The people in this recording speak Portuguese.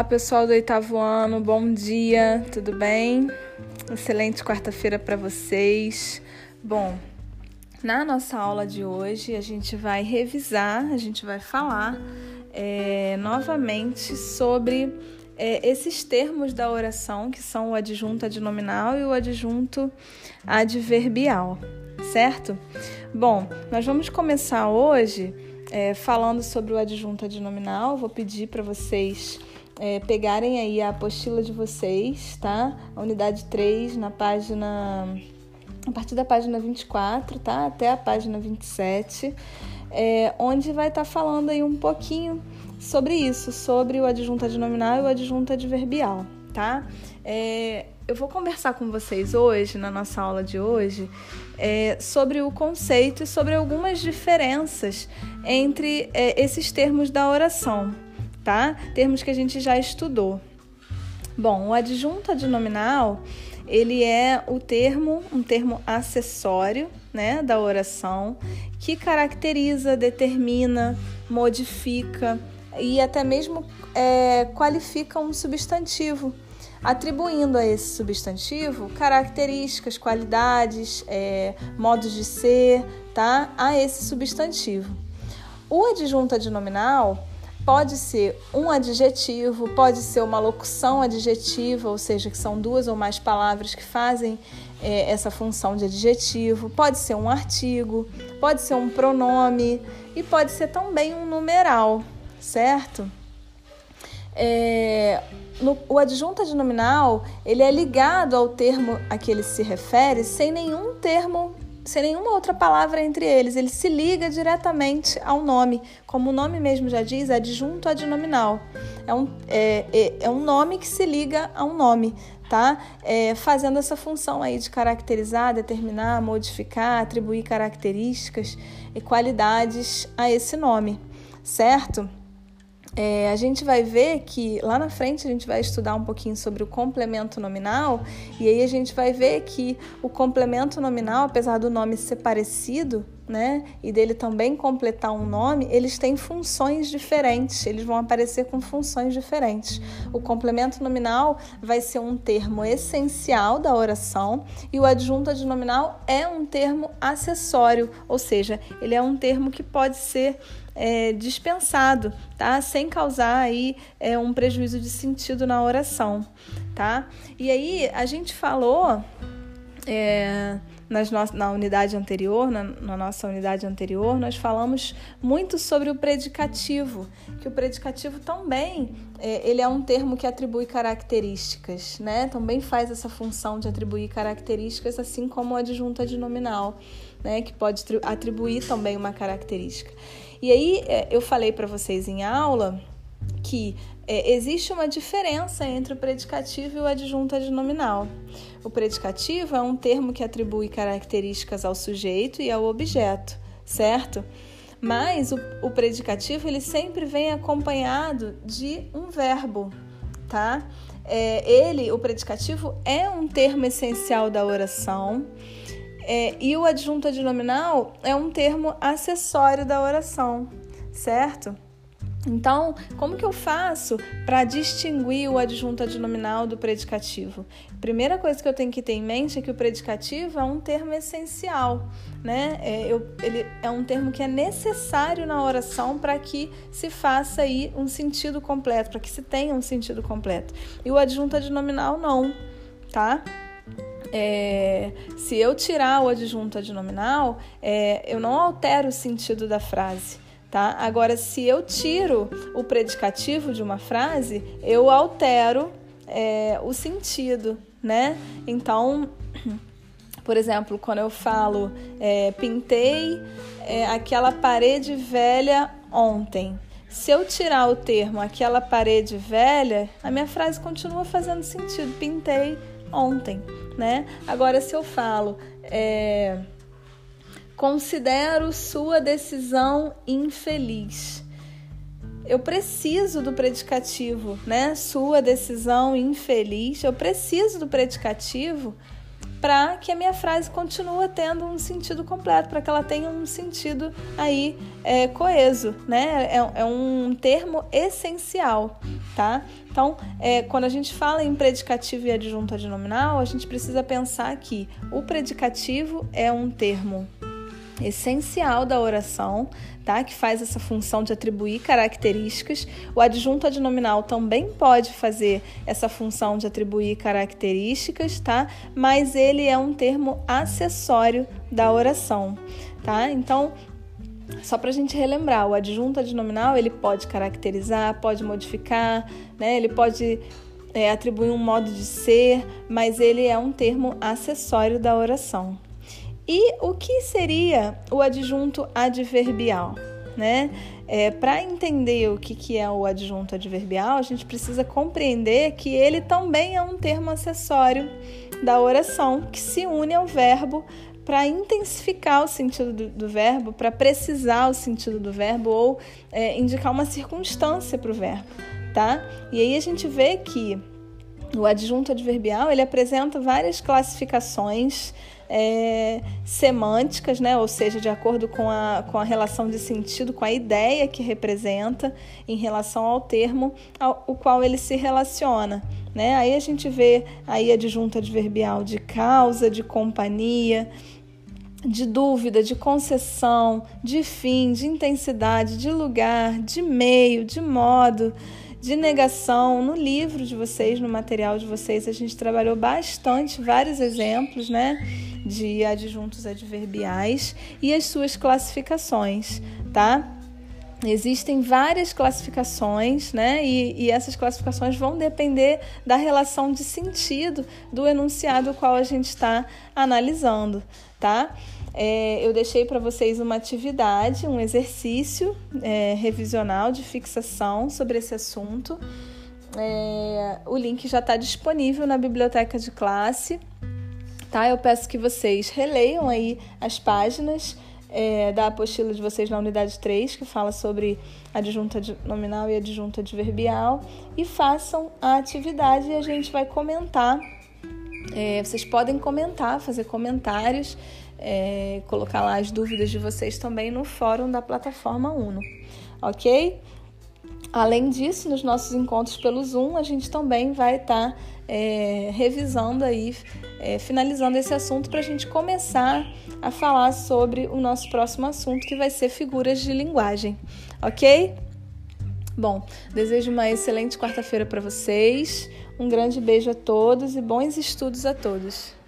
Olá, pessoal do oitavo ano, bom dia, tudo bem? Excelente quarta-feira para vocês. Bom, na nossa aula de hoje a gente vai revisar, a gente vai falar é, novamente sobre é, esses termos da oração que são o adjunto adnominal e o adjunto adverbial, certo? Bom, nós vamos começar hoje é, falando sobre o adjunto adnominal. Vou pedir para vocês é, pegarem aí a apostila de vocês, tá? A unidade 3, na página. A partir da página 24, tá? Até a página 27, é, onde vai estar tá falando aí um pouquinho sobre isso, sobre o adjunto adnominal e o adjunto adverbial, tá? É, eu vou conversar com vocês hoje, na nossa aula de hoje, é, sobre o conceito e sobre algumas diferenças entre é, esses termos da oração tá? Termos que a gente já estudou. Bom, o adjunto adnominal, ele é o termo, um termo acessório, né, da oração, que caracteriza, determina, modifica e até mesmo é, qualifica um substantivo, atribuindo a esse substantivo características, qualidades, é, modos de ser, tá? A esse substantivo. O adjunto adnominal Pode ser um adjetivo, pode ser uma locução adjetiva, ou seja, que são duas ou mais palavras que fazem é, essa função de adjetivo, pode ser um artigo, pode ser um pronome e pode ser também um numeral, certo? É, no, o adjunto adnominal ele é ligado ao termo a que ele se refere sem nenhum termo sem nenhuma outra palavra entre eles. Ele se liga diretamente ao nome. Como o nome mesmo já diz, é adjunto adnominal. É um, é, é, é um nome que se liga a um nome, tá? É, fazendo essa função aí de caracterizar, determinar, modificar, atribuir características e qualidades a esse nome, certo? É, a gente vai ver que lá na frente a gente vai estudar um pouquinho sobre o complemento nominal e aí a gente vai ver que o complemento nominal, apesar do nome ser parecido, né, e dele também completar um nome, eles têm funções diferentes, eles vão aparecer com funções diferentes. O complemento nominal vai ser um termo essencial da oração e o adjunto adnominal é um termo acessório, ou seja, ele é um termo que pode ser é, dispensado, tá? Sem causar aí é, um prejuízo de sentido na oração, tá? E aí a gente falou é, nas no na unidade anterior, na, na, nossa unidade anterior, nós falamos muito sobre o predicativo, que o predicativo também é, ele é um termo que atribui características, né? Também faz essa função de atribuir características, assim como o adjunto adnominal, né? Que pode atribuir também uma característica. E aí é, eu falei para vocês em aula que é, existe uma diferença entre o predicativo e o adjunto adnominal. O predicativo é um termo que atribui características ao sujeito e ao objeto, certo? Mas o, o predicativo ele sempre vem acompanhado de um verbo, tá? É, ele, o predicativo, é um termo essencial da oração é, e o adjunto adnominal é um termo acessório da oração, certo? Então, como que eu faço para distinguir o adjunto adnominal do predicativo? Primeira coisa que eu tenho que ter em mente é que o predicativo é um termo essencial, né? É, eu, ele é um termo que é necessário na oração para que se faça aí um sentido completo, para que se tenha um sentido completo. E o adjunto adnominal não, tá? É, se eu tirar o adjunto adnominal, é, eu não altero o sentido da frase. Tá? Agora, se eu tiro o predicativo de uma frase, eu altero é, o sentido, né? Então, por exemplo, quando eu falo é, pintei é, aquela parede velha ontem, se eu tirar o termo aquela parede velha, a minha frase continua fazendo sentido. Pintei ontem, né? Agora, se eu falo, é, considero sua decisão infeliz. Eu preciso do predicativo, né? Sua decisão infeliz. Eu preciso do predicativo para que a minha frase continue tendo um sentido completo, para que ela tenha um sentido aí é, coeso, né? É, é, um termo essencial, tá? Então, é, quando a gente fala em predicativo e adjunto adnominal, a gente precisa pensar que o predicativo é um termo essencial da oração, tá? Que faz essa função de atribuir características. O adjunto adnominal também pode fazer essa função de atribuir características, tá? Mas ele é um termo acessório da oração, tá? Então, só para a gente relembrar, o adjunto adnominal ele pode caracterizar, pode modificar, né? Ele pode é, atribuir um modo de ser, mas ele é um termo acessório da oração. E o que seria o adjunto adverbial? Né? É, Para entender o que, que é o adjunto adverbial, a gente precisa compreender que ele também é um termo acessório da oração que se une ao verbo para intensificar o sentido do, do verbo, para precisar o sentido do verbo ou é, indicar uma circunstância para o verbo, tá? E aí a gente vê que o adjunto adverbial ele apresenta várias classificações é, semânticas, né? ou seja, de acordo com a, com a relação de sentido, com a ideia que representa em relação ao termo ao o qual ele se relaciona. Né? Aí a gente vê aí a adjunta adverbial de causa, de companhia, de dúvida, de concessão, de fim, de intensidade, de lugar, de meio, de modo de negação. No livro de vocês, no material de vocês, a gente trabalhou bastante, vários exemplos, né? De adjuntos adverbiais e as suas classificações, tá? Existem várias classificações, né? E, e, essas classificações vão depender da relação de sentido do enunciado qual a gente está analisando, tá? É, eu deixei para vocês uma atividade, um exercício é, revisional de fixação sobre esse assunto. É, o link já está disponível na biblioteca de classe tá? Eu peço que vocês releiam aí as páginas é, da apostila de vocês na unidade 3, que fala sobre adjunta nominal e adjunta adverbial, e façam a atividade e a gente vai comentar. É, vocês podem comentar, fazer comentários, é, colocar lá as dúvidas de vocês também no fórum da plataforma Uno, ok? Além disso, nos nossos encontros pelo Zoom, a gente também vai estar tá, é, revisando aí, é, finalizando esse assunto para a gente começar a falar sobre o nosso próximo assunto, que vai ser figuras de linguagem, ok? Bom, desejo uma excelente quarta-feira para vocês, um grande beijo a todos e bons estudos a todos.